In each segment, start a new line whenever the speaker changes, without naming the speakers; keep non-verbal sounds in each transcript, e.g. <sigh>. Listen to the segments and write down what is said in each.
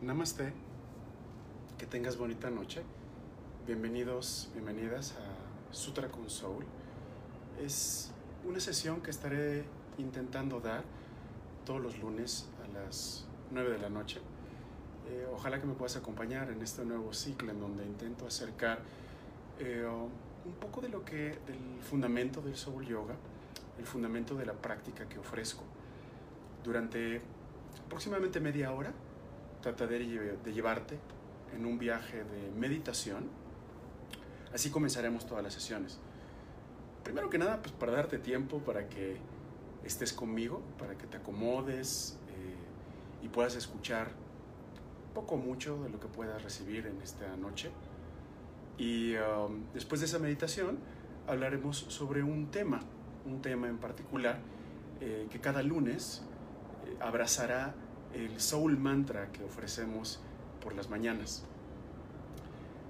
Namaste, que tengas bonita noche. Bienvenidos, bienvenidas a Sutra con Soul. Es una sesión que estaré intentando dar todos los lunes a las 9 de la noche. Eh, ojalá que me puedas acompañar en este nuevo ciclo en donde intento acercar eh, un poco de lo que, del fundamento del Soul Yoga, el fundamento de la práctica que ofrezco. Durante aproximadamente media hora trataré de llevarte en un viaje de meditación. Así comenzaremos todas las sesiones. Primero que nada, pues para darte tiempo para que estés conmigo, para que te acomodes eh, y puedas escuchar poco o mucho de lo que puedas recibir en esta noche. Y um, después de esa meditación hablaremos sobre un tema, un tema en particular eh, que cada lunes eh, abrazará el soul mantra que ofrecemos por las mañanas.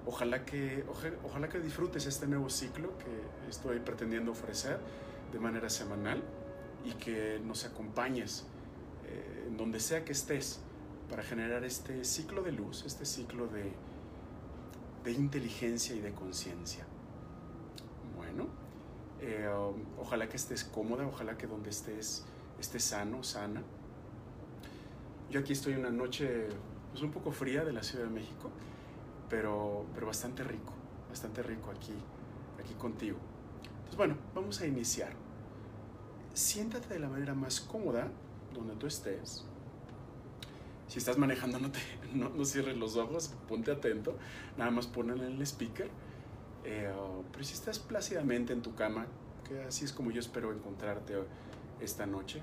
Ojalá que, ojalá que disfrutes este nuevo ciclo que estoy pretendiendo ofrecer de manera semanal y que nos acompañes eh, en donde sea que estés para generar este ciclo de luz, este ciclo de, de inteligencia y de conciencia. Bueno, eh, ojalá que estés cómoda, ojalá que donde estés estés sano, sana yo aquí estoy una noche pues, un poco fría de la Ciudad de México, pero, pero bastante rico, bastante rico aquí, aquí contigo. Entonces, bueno, vamos a iniciar. Siéntate de la manera más cómoda donde tú estés. Si estás manejando, no, te, no, cierres los ojos, ponte atento, nada más ponle en el speaker. Eh, pero si estás plácidamente en tu cama, que así es como yo espero encontrarte esta noche,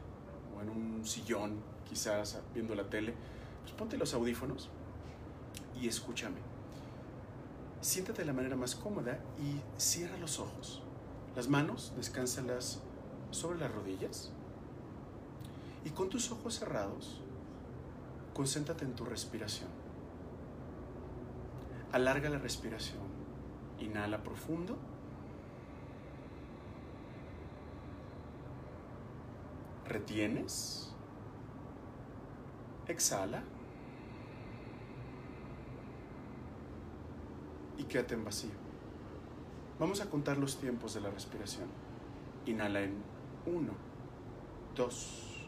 o en un sillón, quizás viendo la tele, pues ponte los audífonos y escúchame. Siéntate de la manera más cómoda y cierra los ojos. Las manos, descánsalas sobre las rodillas. Y con tus ojos cerrados, concéntrate en tu respiración. Alarga la respiración. Inhala profundo. retienes, exhala y quédate en vacío. Vamos a contar los tiempos de la respiración. Inhala en 1, 2,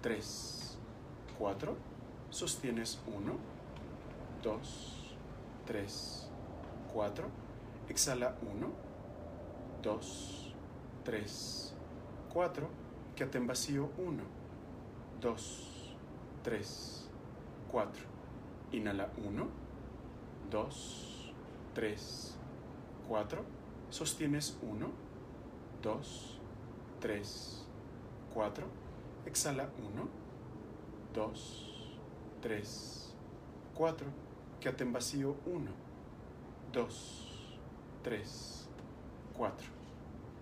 3, 4. Sostienes 1, 2, 3, 4. Exhala 1, 2, 3, 4 Quédate en vacío 1, 2, 3, 4. Inhala 1, 2, 3, 4. Sostienes 1, 2, 3, 4. Exhala 1, 2, 3, 4. Quédate en vacío 1, 2, 3, 4.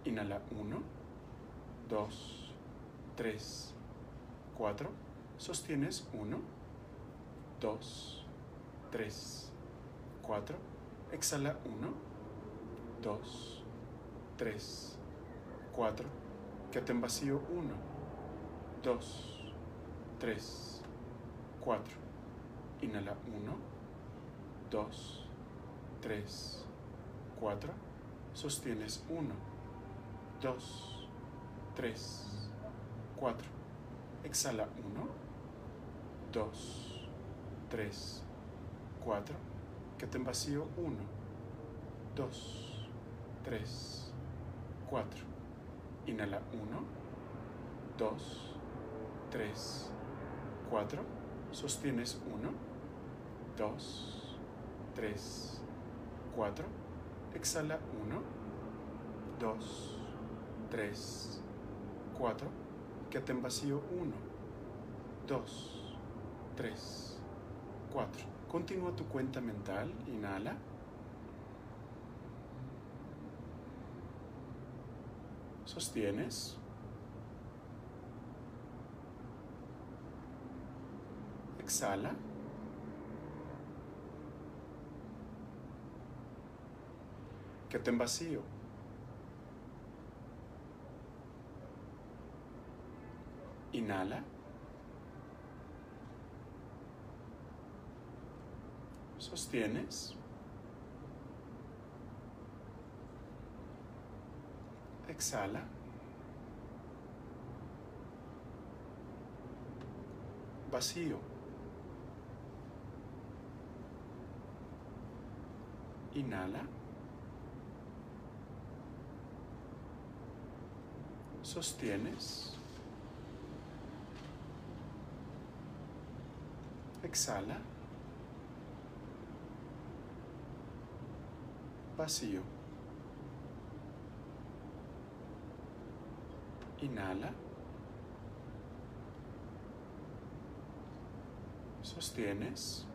Inhala 1, 2, 3, 4. Sostienes 1, 2, 3, 4. Exhala 1, 2, 3, 4. Quédate en vacío 1, 2, 3, 4. Inhala 1, 2, 3, 4. Sostienes 1, 2, 3, 4. Exhala 1, 2, 3, 4. Quédate en vacío 1, 2, 3, 4. Inhala 1, 2, 3, 4. Sostienes 1, 2, 3, 4. Exhala 1, 2, 3, 4 Quédate en vacío 1, 2, 3, 4. Continúa tu cuenta mental. Inhala. Sostienes. Exhala. Quédate en vacío. Inhala. Sostienes. Exhala. Vacío. Inhala. Sostienes. Exhala. Vacío. Inhala. Sostienes.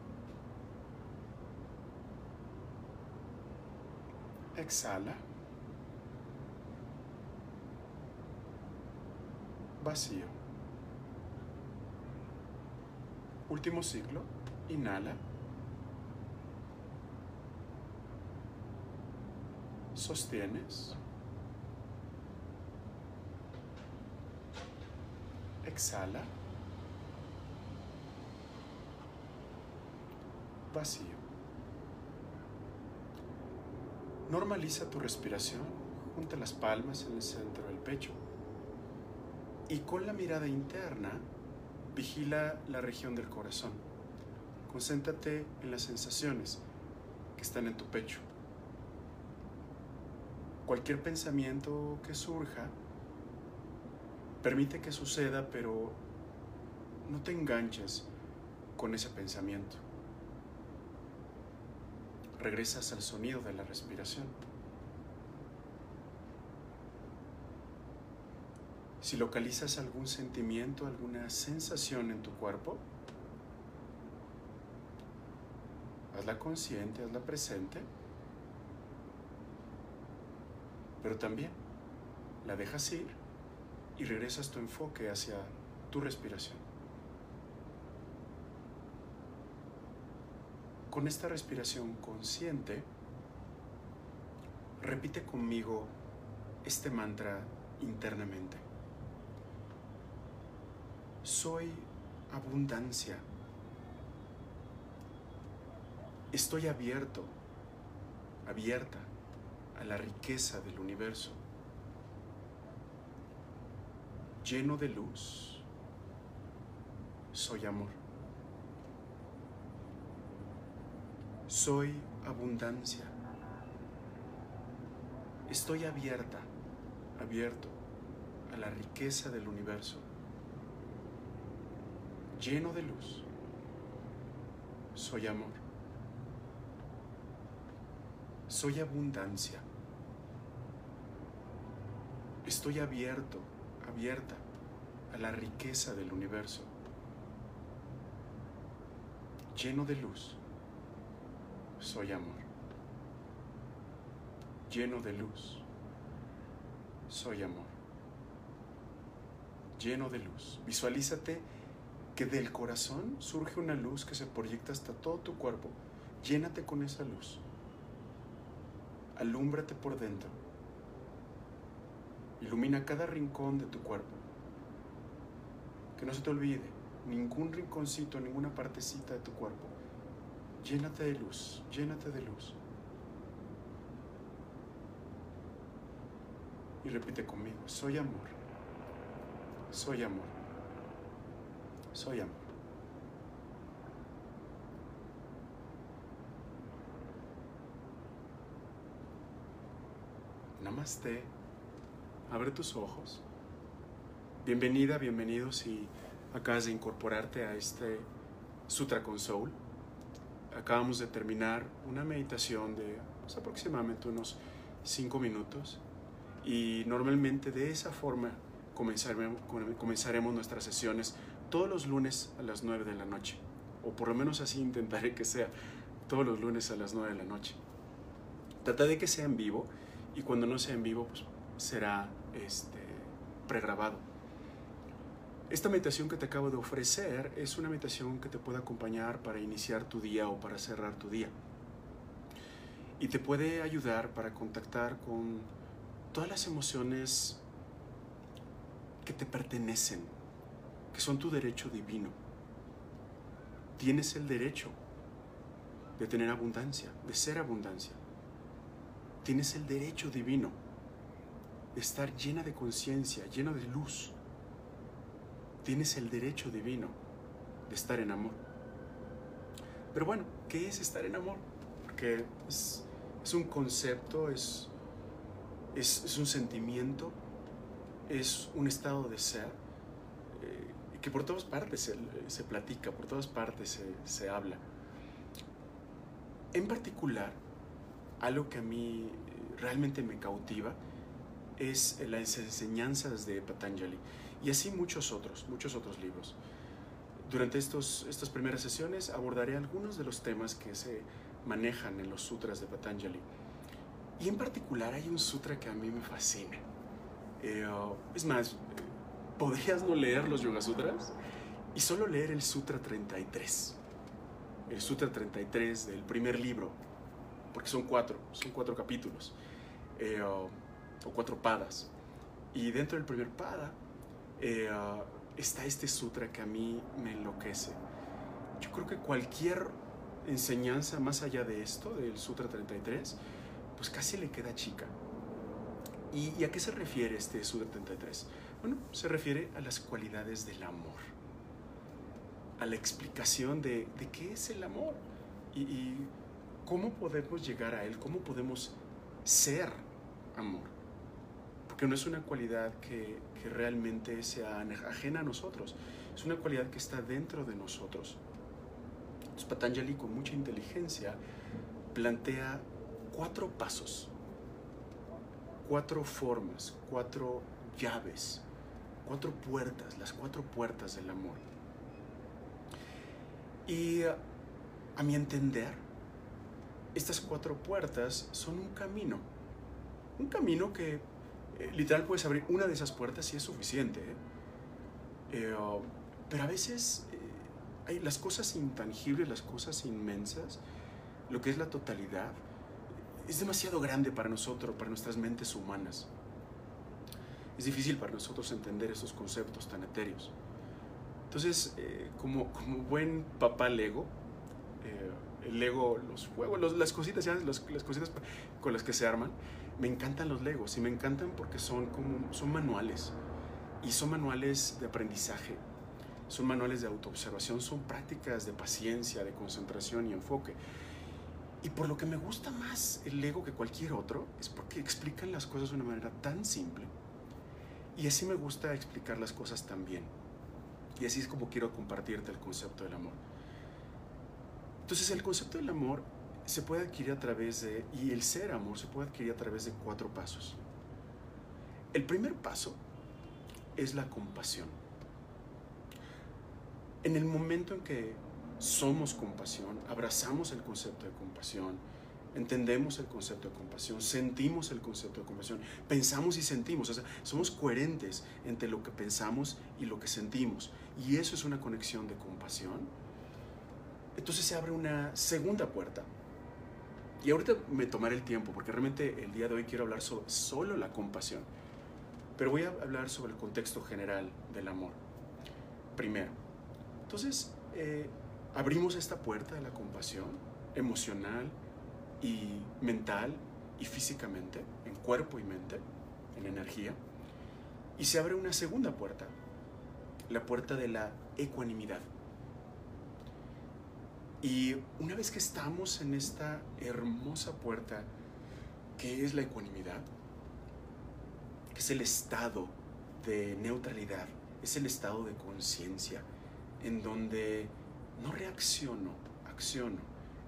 Exhala. Vacío. Último ciclo. Inhala. Sostienes. Exhala. Vacío. Normaliza tu respiración. Junta las palmas en el centro del pecho. Y con la mirada interna, vigila la región del corazón. Concéntrate en las sensaciones que están en tu pecho. Cualquier pensamiento que surja, permite que suceda, pero no te enganches con ese pensamiento. Regresas al sonido de la respiración. Si localizas algún sentimiento, alguna sensación en tu cuerpo, hazla consciente, hazla presente, pero también la dejas ir y regresas tu enfoque hacia tu respiración. Con esta respiración consciente, repite conmigo este mantra internamente. Soy abundancia. Estoy abierto, abierta a la riqueza del universo. Lleno de luz, soy amor. Soy abundancia. Estoy abierta, abierto a la riqueza del universo lleno de luz. Soy amor. Soy abundancia. Estoy abierto, abierta a la riqueza del universo. Lleno de luz. Soy amor. Lleno de luz. Soy amor. Lleno de luz. Visualízate que del corazón surge una luz que se proyecta hasta todo tu cuerpo. Llénate con esa luz. Alúmbrate por dentro. Ilumina cada rincón de tu cuerpo. Que no se te olvide ningún rinconcito, ninguna partecita de tu cuerpo. Llénate de luz, llénate de luz. Y repite conmigo, soy amor, soy amor, soy amor. Namaste. Abre tus ojos. Bienvenida, bienvenido si acabas de incorporarte a este Sutra con Soul. Acabamos de terminar una meditación de pues, aproximadamente unos 5 minutos y normalmente de esa forma comenzaremos, comenzaremos nuestras sesiones todos los lunes a las 9 de la noche, o por lo menos así intentaré que sea todos los lunes a las 9 de la noche. Trata de que sea en vivo y cuando no sea en vivo pues será este, pregrabado. Esta meditación que te acabo de ofrecer es una meditación que te puede acompañar para iniciar tu día o para cerrar tu día. Y te puede ayudar para contactar con todas las emociones que te pertenecen, que son tu derecho divino. Tienes el derecho de tener abundancia, de ser abundancia. Tienes el derecho divino estar llena de conciencia, lleno de luz. Tienes el derecho divino de estar en amor. Pero bueno, ¿qué es estar en amor? Porque es, un concepto, es, es, un sentimiento, es un estado de ser eh, que por todas partes se, platica, por todas partes se, se habla. En particular, algo que a mí realmente me cautiva es las enseñanzas de Patanjali y así muchos otros, muchos otros libros. Durante estos, estas primeras sesiones abordaré algunos de los temas que se manejan en los sutras de Patanjali. Y en particular hay un sutra que a mí me fascina. Eh, es más, podrías no leer los Yoga Sutras y solo leer el Sutra 33. El Sutra 33 del primer libro, porque son cuatro, son cuatro capítulos. Eh, o cuatro padas. Y dentro del primer pada eh, está este sutra que a mí me enloquece. Yo creo que cualquier enseñanza más allá de esto, del Sutra 33, pues casi le queda chica. ¿Y, a qué se refiere este Sutra 33? Bueno, se refiere a las cualidades del amor, a la explicación de, de qué es el amor y cómo podemos llegar a él, cómo podemos ser amor que no es una cualidad que, realmente sea ajena a nosotros, es una cualidad que está dentro de nosotros. Entonces Patanjali con mucha inteligencia plantea cuatro pasos, cuatro formas, cuatro llaves, cuatro puertas, las cuatro puertas del amor. Y a mi entender, estas cuatro puertas son un camino, un camino que eh, literal puedes abrir una de esas puertas y es suficiente. ¿eh? Eh, pero a veces hay las cosas intangibles, las cosas inmensas, lo que es la totalidad, es demasiado grande para nosotros, para nuestras mentes humanas. Es difícil para nosotros entender esos conceptos tan etéreos. Entonces, como, como buen papá Lego, el Lego, los juegos, las cositas, las cositas con las que se arman, me encantan los Legos y me encantan porque son como son manuales y son manuales de aprendizaje, son manuales de autoobservación, son prácticas de paciencia, de concentración y enfoque. Y por lo que me gusta más el Lego que cualquier otro es porque explican las cosas de una manera tan simple. Y así me gusta explicar las cosas también. Y así es como quiero compartirte el concepto del amor. Entonces el concepto del amor se puede adquirir a través de, y el ser amor se puede adquirir a través de cuatro pasos. El primer paso es la compasión. En el momento en que somos compasión, abrazamos el concepto de compasión, entendemos el concepto de compasión, sentimos el concepto de compasión, pensamos y sentimos, o sea, somos coherentes entre lo que pensamos y lo que sentimos. Y eso es una conexión de compasión. Entonces se abre una segunda puerta, y ahorita me tomaré el tiempo, porque realmente el día de hoy quiero hablar sobre solo la compasión. Pero voy a hablar sobre el contexto general del amor. Primero, entonces eh, abrimos esta puerta de la compasión emocional y mental y físicamente, en cuerpo y mente, en energía. Y se abre una segunda puerta, la puerta de la ecuanimidad. Y una vez que estamos en esta hermosa puerta, que es la ecuanimidad, que es el estado de neutralidad, es el estado de conciencia, en donde no reacciono, acciono,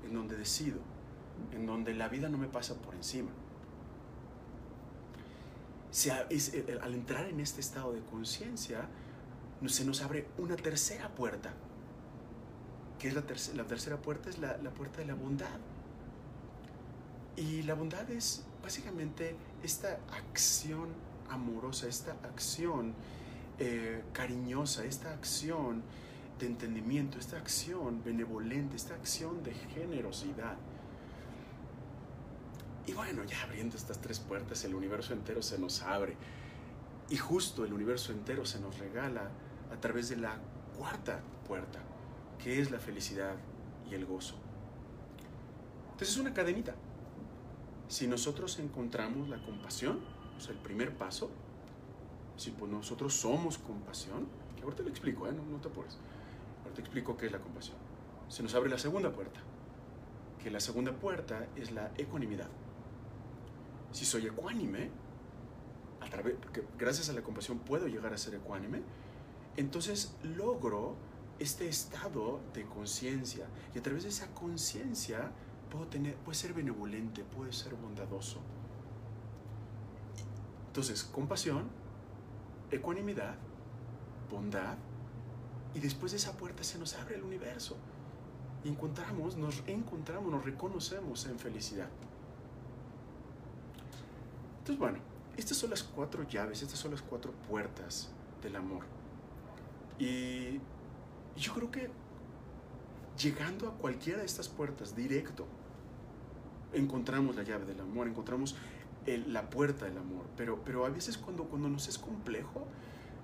en donde decido, en donde la vida no me pasa por encima. al entrar en este estado de conciencia, se nos abre una tercera puerta, que es la, la tercera puerta, es la, puerta de la bondad. Y la bondad es básicamente esta acción amorosa, esta acción eh, cariñosa, esta acción de entendimiento, esta acción benevolente, esta acción de generosidad. Y bueno, ya abriendo estas tres puertas, el universo entero se nos abre. Y justo el universo entero se nos regala a través de la cuarta puerta, que es la felicidad y el gozo. Entonces es una cadenita. Si nosotros encontramos la compasión, o sea, el primer paso, si pues nosotros somos compasión, que ahorita lo explico, ¿eh? no, te apures, ahorita te explico qué es la compasión. Se nos abre la segunda puerta, que la segunda puerta es la ecuanimidad. Si soy ecuánime, a través, porque gracias a la compasión puedo llegar a ser ecuánime, entonces logro este estado de conciencia y a través de esa conciencia puedo tener, puede ser benevolente, puede ser bondadoso. Entonces, compasión, ecuanimidad, bondad, y después de esa puerta se nos abre el universo. Y encontramos, nos encontramos, nos reconocemos en felicidad. Entonces, bueno, estas son las cuatro llaves, estas son las cuatro puertas del amor. Y yo creo que llegando a cualquiera de estas puertas directo, encontramos la llave del amor, encontramos la puerta del amor. Pero, pero a veces cuando, cuando nos es complejo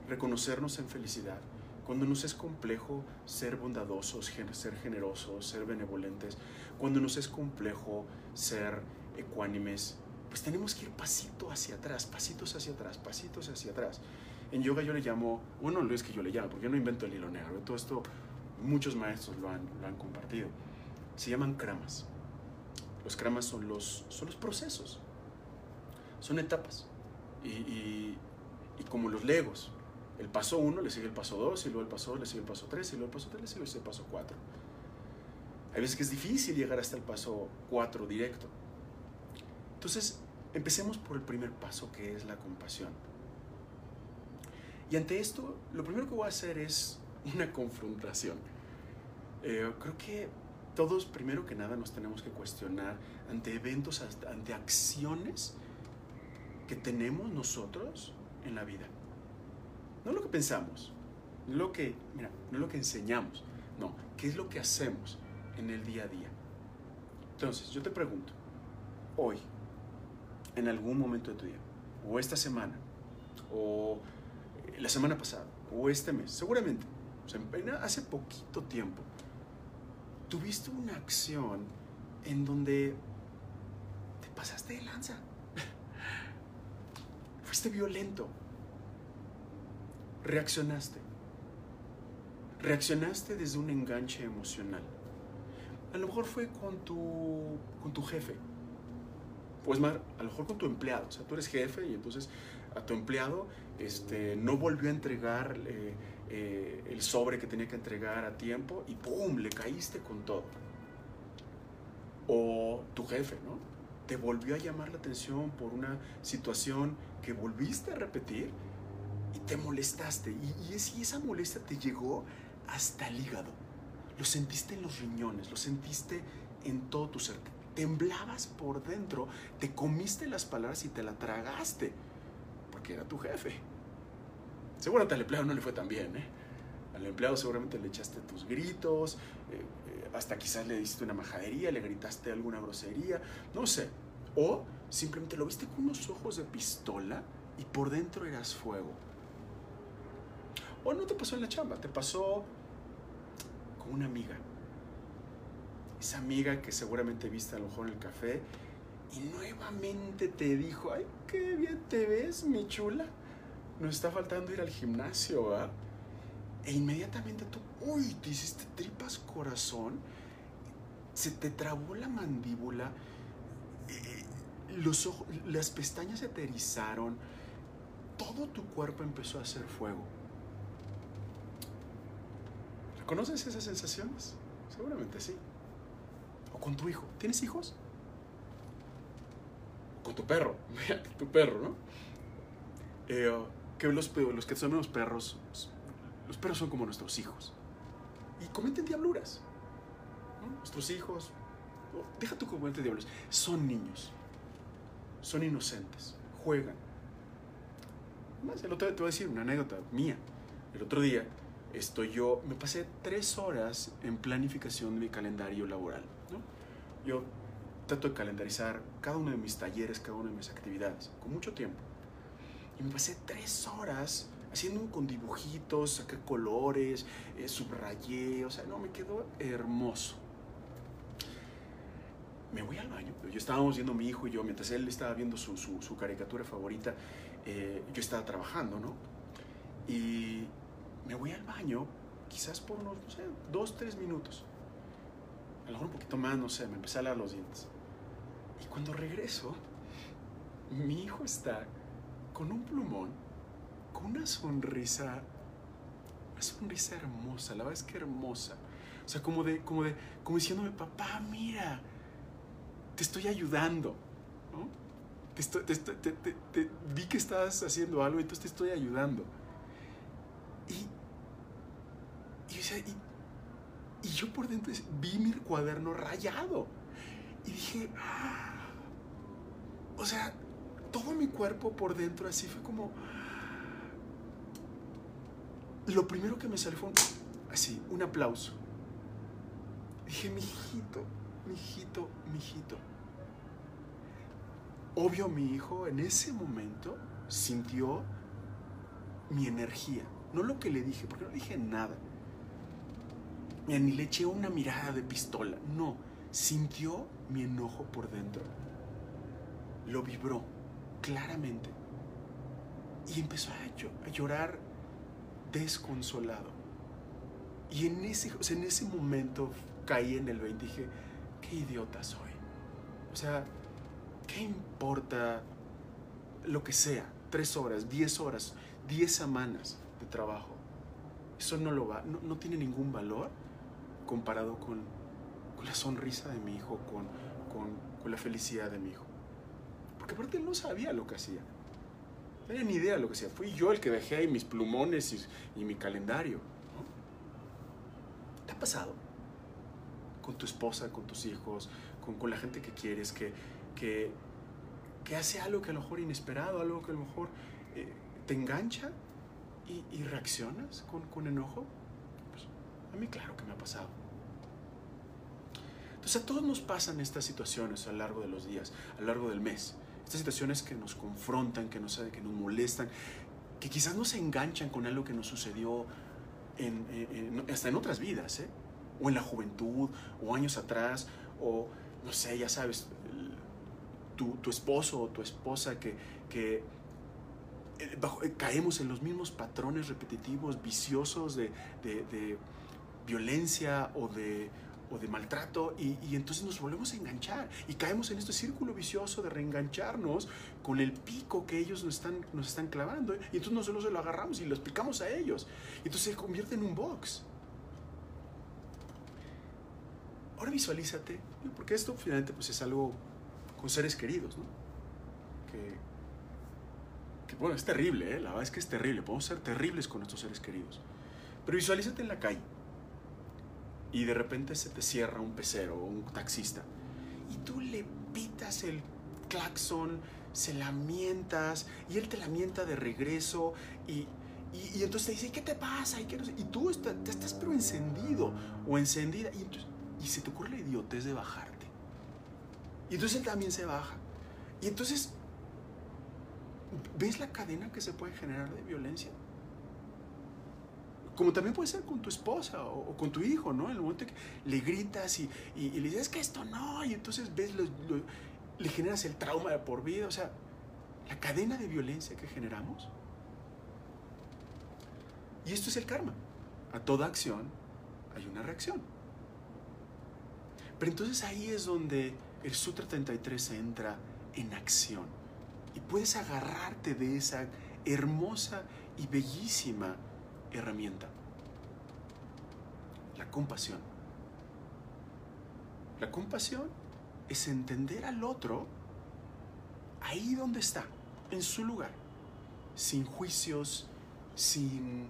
reconocernos en felicidad, cuando nos es complejo ser bondadosos, ser generosos, ser benevolentes, cuando nos es complejo ser ecuánimes, pues tenemos que ir pasito hacia atrás, pasitos hacia atrás, pasitos hacia atrás. En yoga yo le llamo, bueno, no es que yo le llamo, porque yo no invento el hilo negro, todo esto muchos maestros lo han, lo han compartido. Se llaman kramas. Los kramas son los, son los procesos, son etapas. Y, como los legos, el paso 1 le sigue el paso 2, y luego el paso 2 le sigue el paso 3, y luego el paso 3 le sigue el paso 4. Hay veces que es difícil llegar hasta el paso 4 directo. Entonces, empecemos por el primer paso, que es la compasión. Y ante esto, lo primero que voy a hacer es una confrontación. Eh, creo que todos, primero que nada, nos tenemos que cuestionar ante eventos, ante acciones que tenemos nosotros en la vida. No lo que pensamos, no lo que, mira, no lo que enseñamos, no, qué es lo que hacemos en el día a día. Entonces, yo te pregunto, hoy, en algún momento de tu día, o esta semana, o la semana pasada, o este mes, seguramente, o sea, hace poquito tiempo, tuviste una acción en donde te pasaste de lanza. <laughs> Fuiste violento. Reaccionaste. Reaccionaste desde un enganche emocional. A lo mejor fue con tu, con tu jefe. Pues más, a lo mejor con tu empleado. O sea, tú eres jefe y entonces a tu empleado este, no volvió a entregar eh, eh, el sobre que tenía que entregar a tiempo y ¡pum! le caíste con todo. O tu jefe, ¿no? Te volvió a llamar la atención por una situación que volviste a repetir y te molestaste. Y, y esa molestia te llegó hasta el hígado. Lo sentiste en los riñones, lo sentiste en todo tu ser. Temblabas por dentro, te comiste las palabras y te la tragaste, porque era tu jefe. Seguramente al empleado no le fue tan bien, ¿eh? Al empleado seguramente le echaste tus gritos, eh, eh, hasta quizás le diste una majadería, le gritaste alguna grosería, no sé. O simplemente lo viste con unos ojos de pistola y por dentro eras fuego. O no te pasó en la chamba, te pasó con una amiga. Esa amiga que seguramente viste a lo mejor en el café y nuevamente te dijo, ay, qué bien te ves, mi chula nos está faltando ir al gimnasio, ¿verdad? E inmediatamente tú, uy, te hiciste tripas corazón, se te trabó la mandíbula, eh, los ojos, las pestañas se te todo tu cuerpo empezó a hacer fuego. ¿Reconoces esas sensaciones? Seguramente sí. O con tu hijo. ¿Tienes hijos? con tu perro. <laughs> tu perro, ¿no? Eh, que los, los que somos perros, los perros son como nuestros hijos. Y cometen diabluras. Nuestros hijos, deja tu cometen diabluras, son niños. Son inocentes, juegan. Más, el otro día te voy a decir una anécdota mía. El otro día estoy yo, me pasé tres horas en planificación de mi calendario laboral. Yo trato de calendarizar cada uno de mis talleres, cada una de mis actividades, con mucho tiempo. Y me pasé tres horas haciendo con dibujitos, saqué colores, eh, subrayé, o sea, no, me quedó hermoso. me voy al baño. Yo estábamos viendo mi hijo y yo, mientras él estaba viendo su, su, su caricatura favorita, eh, yo estaba trabajando, ¿no? Y me voy al baño, quizás por unos, no sé, dos, tres minutos. A lo mejor un poquito más, no sé, me empecé a lavar los dientes. Y cuando regreso, mi hijo está con un plumón, con una sonrisa, una sonrisa hermosa, la verdad es que hermosa. O sea, como de, como de, como diciéndome, papá, mira, te estoy ayudando, ¿no? Vi que estabas haciendo algo, entonces te estoy ayudando. Y- y yo por dentro vi mi cuaderno rayado. Y dije, "Ah". o sea, todo mi cuerpo por dentro así fue como... Lo primero que me salió fue un- así, un aplauso. Dije, mijito, mijito, mijito. Obvio, mi hijo en ese momento sintió mi energía. No lo que le dije, porque no le dije nada. Ni le eché una mirada de pistola. No, sintió mi enojo por dentro. Lo vibró claramente. Y empezó a, llo- a llorar desconsolado. Y en ese, o sea, en ese momento caí en el 20 y dije, qué idiota soy. O sea, ¿qué importa lo que sea? Tres horas, diez horas, diez semanas de trabajo. Eso no lo va, no, no tiene ningún valor comparado con, con la sonrisa de mi hijo, con, con, con la felicidad de mi hijo. Porque aparte él no sabía lo que hacía. No tenía ni idea de lo que hacía. Fui yo el que dejé ahí mis plumones y, y mi calendario. ¿no? ¿Te ha pasado? Con tu esposa, con tus hijos, con, con la gente que quieres, que, que, que hace algo que a lo mejor inesperado, algo que a lo mejor eh, te engancha y, y reaccionas con, con enojo. Pues, a mí claro que me ha pasado. Entonces a todos nos pasan estas situaciones a lo largo de los días, a lo largo del mes. Estas situaciones que nos confrontan, que nos, que nos molestan, que quizás nos enganchan con algo que nos sucedió hasta en otras vidas, ¿eh? o en la juventud, o años atrás, o no sé, ya sabes, tu, tu esposo o tu esposa que, que eh, bajo- eh, caemos en los mismos patrones repetitivos, viciosos de- de violencia o de, o de maltrato y, entonces nos volvemos a enganchar y caemos en este círculo vicioso de reengancharnos con el pico que ellos nos están, nos están clavando y entonces nosotros se lo agarramos y lo explicamos a ellos y entonces se convierte en un box. Ahora visualízate, porque esto finalmente pues es algo con seres queridos, ¿no? Que, que, bueno, es terrible, ¿eh? la verdad es que es terrible, podemos ser terribles con nuestros seres queridos. Pero visualízate en la calle y de repente se te cierra un pecero o un taxista y tú le pitas el claxon, se lamentas y él te lamenta de regreso y, y, entonces te dice, ¿qué te pasa? Y, qué no y tú está- estás pero encendido o encendida y, entonces- y se te ocurre la idiotez de bajarte. Y entonces él también se baja. Y entonces, ¿ves la cadena que se puede generar de violencia? Como también puede ser con tu esposa o, o con tu hijo, ¿no? En el momento que le gritas y, y- y le dices, es que esto no, y entonces ves, lo- lo- le generas el trauma de por vida, o sea, la cadena de violencia que generamos. Y esto es el karma. A toda acción hay una reacción. Pero entonces ahí es donde el Sutra 33 entra en acción. Y puedes agarrarte de esa hermosa y bellísima herramienta. La compasión. La compasión es entender al otro ahí donde está, en su lugar, sin juicios, sin,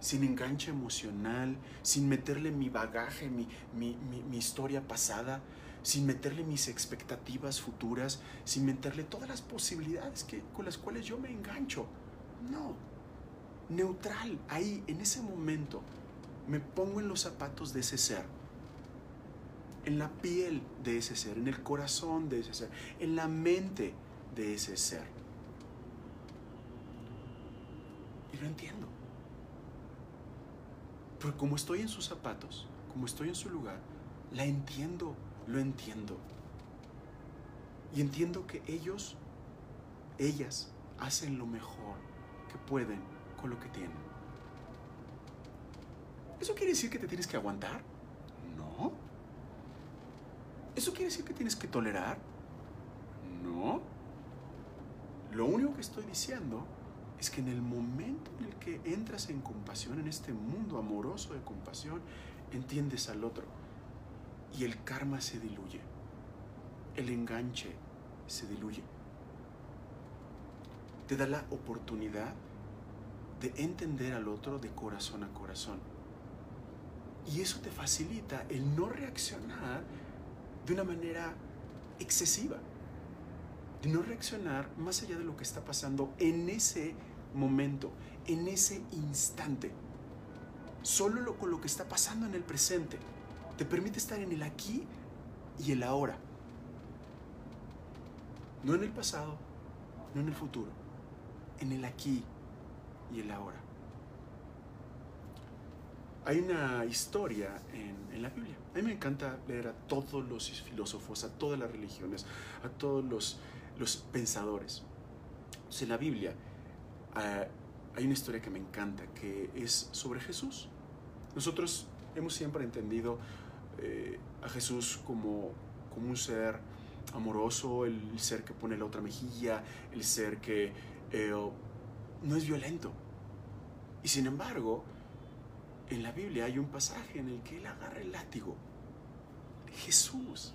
sin enganche emocional, sin meterle mi bagaje, mi, mi, mi- mi historia pasada, sin meterle mis expectativas futuras, sin meterle todas las posibilidades que, con las cuales yo me engancho. No, neutral, ahí, en ese momento, me pongo en los zapatos de ese ser, en la piel de ese ser, en el corazón de ese ser, en la mente de ese ser. Y lo entiendo. Pero como estoy en sus zapatos, como estoy en su lugar, la entiendo, lo entiendo. Y entiendo que ellos, ellas, hacen lo mejor que pueden con lo que tienen. ¿Eso quiere decir que te tienes que aguantar? No. ¿Eso quiere decir que tienes que tolerar? No. Lo único que estoy diciendo es que en el momento en el que entras en compasión, en este mundo amoroso de compasión, entiendes al otro y el karma se diluye, el enganche se diluye. Te da la oportunidad de entender al otro de corazón a corazón. Y eso te facilita el no reaccionar de una manera excesiva, de no reaccionar más allá de lo que está pasando en ese momento, en ese instante. Solo lo, con lo que está pasando en el presente te permite estar en el aquí y el ahora. No en el pasado, no en el futuro, en el aquí y el ahora. Hay una historia en, la Biblia. A mí me encanta leer a todos los filósofos, a todas las religiones, a todos los, los pensadores. en la Biblia ah, hay una historia que me encanta, que es sobre Jesús. Nosotros hemos siempre entendido eh, a Jesús como, como un ser amoroso, el ser que pone la otra mejilla, el ser que eh, no es violento. Y sin embargo, en la Biblia hay un pasaje en el que él agarra el látigo. Jesús,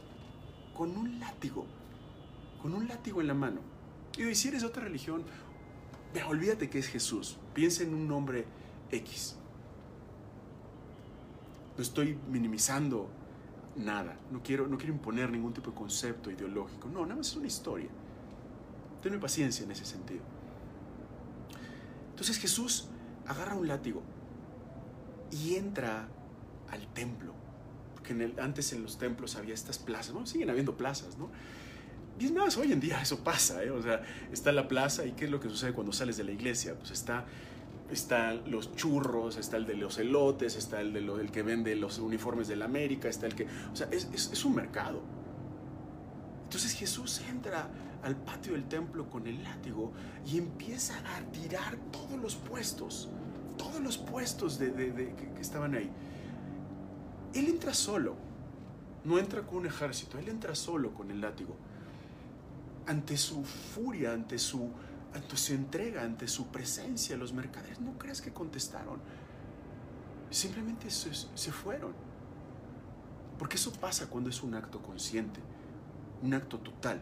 con un látigo, con un látigo en la mano. Y si eres de otra religión, olvídate que es Jesús. Piensa en un nombre X. No estoy minimizando nada. No quiero, no quiero imponer ningún tipo de concepto ideológico. No, nada más es una historia. Tenme paciencia en ese sentido. Entonces Jesús agarra un látigo y entra al templo. Porque antes en los templos había estas plazas, ¿no? Siguen habiendo plazas, ¿no? Y es más, hoy en día eso pasa, ¿eh? O sea, está la plaza y ¿qué es lo que sucede cuando sales de la iglesia? Pues está están los churros, está el de los elotes, está el, de lo, el que vende los uniformes de la América, está el que... O sea, es un mercado. Entonces Jesús entra al patio del templo con el látigo y empieza a tirar todos los puestos, todos los puestos de, que, estaban ahí. Él entra solo, no entra con un ejército, él entra solo con el látigo. Ante su furia, ante su, ante su entrega, ante su presencia, los mercaderes no creas que contestaron. Simplemente se, se fueron. Porque eso pasa cuando es un acto consciente, un acto total.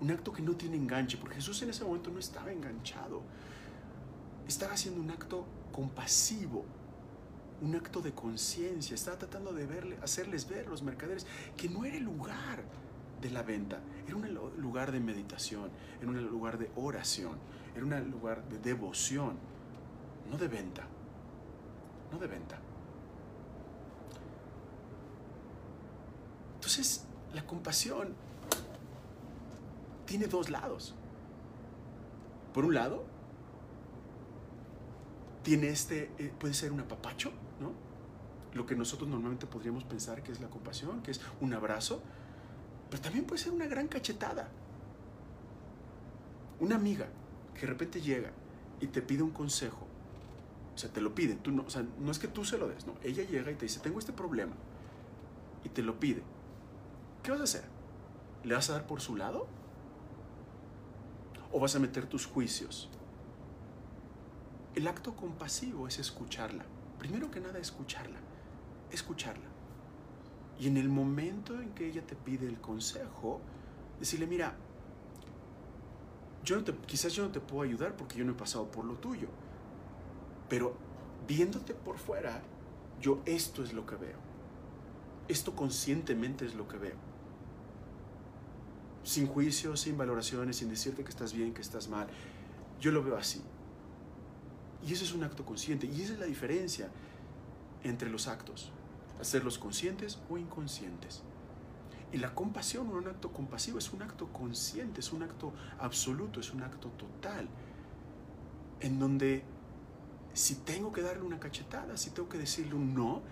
Un acto que no tiene enganche, porque Jesús en ese momento no estaba enganchado. Estaba haciendo un acto compasivo, un acto de conciencia. Estaba tratando de verle, hacerles ver a los mercaderes que no era el lugar de la venta, era un lugar de meditación, era un lugar de oración, era un lugar de devoción, no de venta, no de venta. Entonces, la compasión tiene dos lados. Por un lado, tiene este, eh, puede ser un apapacho, ¿no? Lo que nosotros normalmente podríamos pensar que es la compasión, que es un abrazo, pero también puede ser una gran cachetada. Una amiga que de repente llega y te pide un consejo, o sea, te lo pide, tú no, o sea, no es que tú se lo des, no, ella llega y te dice, tengo este problema, y te lo pide. ¿Qué vas a hacer? ¿Le vas a dar por su lado? O vas a meter tus juicios. El acto compasivo es escucharla. Primero que nada, escucharla. Escucharla. Y en el momento en que ella te pide el consejo, decirle, mira, yo no te, quizás yo no te puedo ayudar porque yo no he pasado por lo tuyo. Pero viéndote por fuera, yo esto es lo que veo. Esto conscientemente es lo que veo sin juicios, sin valoraciones, sin decirte que estás bien, que estás mal. Yo lo veo así. Y eso es un acto consciente. Y esa es la diferencia entre los actos. Hacerlos conscientes o inconscientes. Y la compasión, un acto compasivo, es un acto consciente, es un acto absoluto, es un acto total. En donde si tengo que darle una cachetada, si tengo que decirle un no,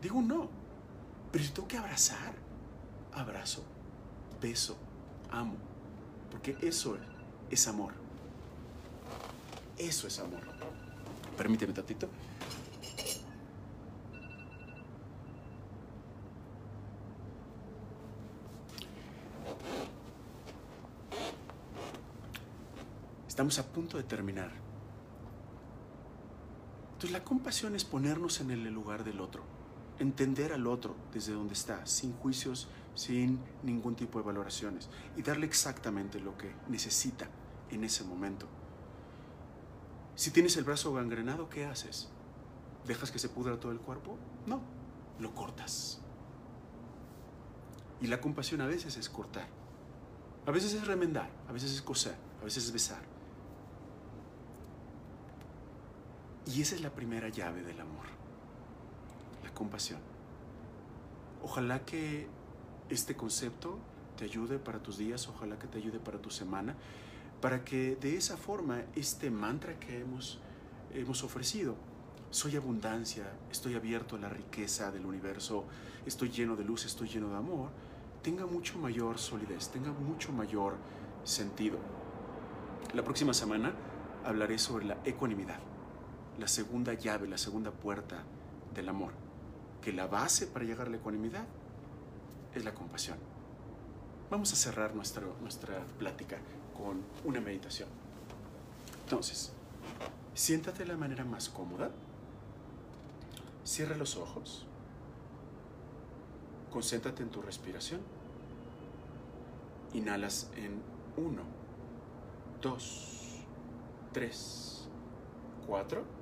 digo un no. Pero si tengo que abrazar, abrazo, beso, amo. Porque eso es amor. Eso es amor. Permíteme tatito. Estamos a punto de terminar. Entonces la compasión es ponernos en el lugar del otro, entender al otro desde donde está, sin juicios, sin ningún tipo de valoraciones, y darle exactamente lo que necesita en ese momento. Si tienes el brazo gangrenado, ¿qué haces? ¿Dejas que se pudra todo el cuerpo? No, lo cortas. Y la compasión a veces es cortar. A veces es remendar, a veces es coser, a veces es besar. Y esa es la primera llave del amor, la compasión. Ojalá que este concepto te ayude para tus días, ojalá que te ayude para tu semana, para que de esa forma este mantra que hemos, hemos ofrecido, soy abundancia, estoy abierto a la riqueza del universo, estoy lleno de luz, estoy lleno de amor, tenga mucho mayor solidez, tenga mucho mayor sentido. La próxima semana hablaré sobre la ecuanimidad la segunda llave, la segunda puerta del amor, que la base para llegar a la ecuanimidad es la compasión. Vamos a cerrar nuestra, nuestra plática con una meditación. Entonces, siéntate de la manera más cómoda, cierra los ojos, concéntrate en tu respiración, inhalas en 1, 2, 3, 4,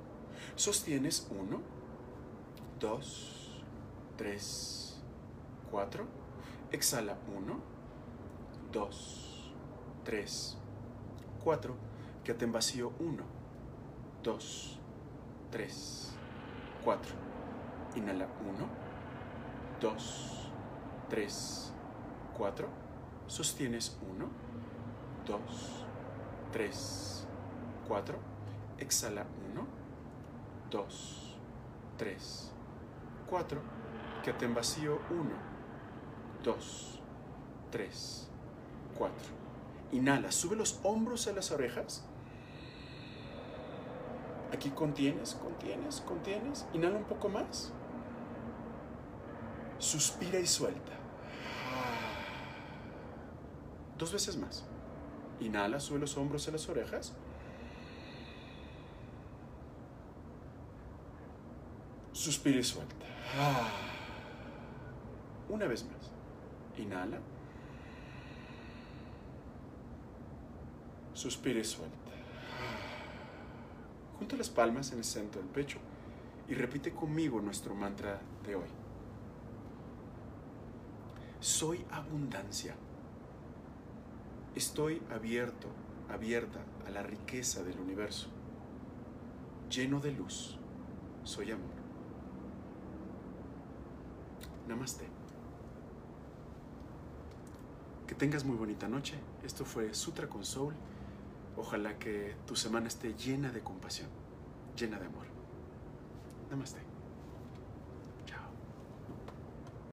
Sostienes 1, 2, 3, 4. Exhala 1, 2, 3, 4. Quédate en vacío 1, 2, 3, 4. Inhala 1, 2, 3, 4. Sostienes 1, 2, 3, 4. Exhala 1, 2, 3, 4. Quédate en vacío 1, 2, 3, 4. Inhala, sube los hombros a las orejas. Aquí contienes, contienes, contienes. Inhala un poco más. Suspira y suelta. Dos veces más. Inhala, sube los hombros a las orejas. Suspira y suelta. Una vez más. Inhala. Suspira y suelta. Junta las palmas en el centro del pecho y repite conmigo nuestro mantra de hoy. Soy abundancia. Estoy abierto, abierta a la riqueza del universo. Lleno de luz. Soy amor. Namaste. Que tengas muy bonita noche. Esto fue Sutra con Soul. Ojalá que tu semana esté llena de compasión, llena de amor. Namaste.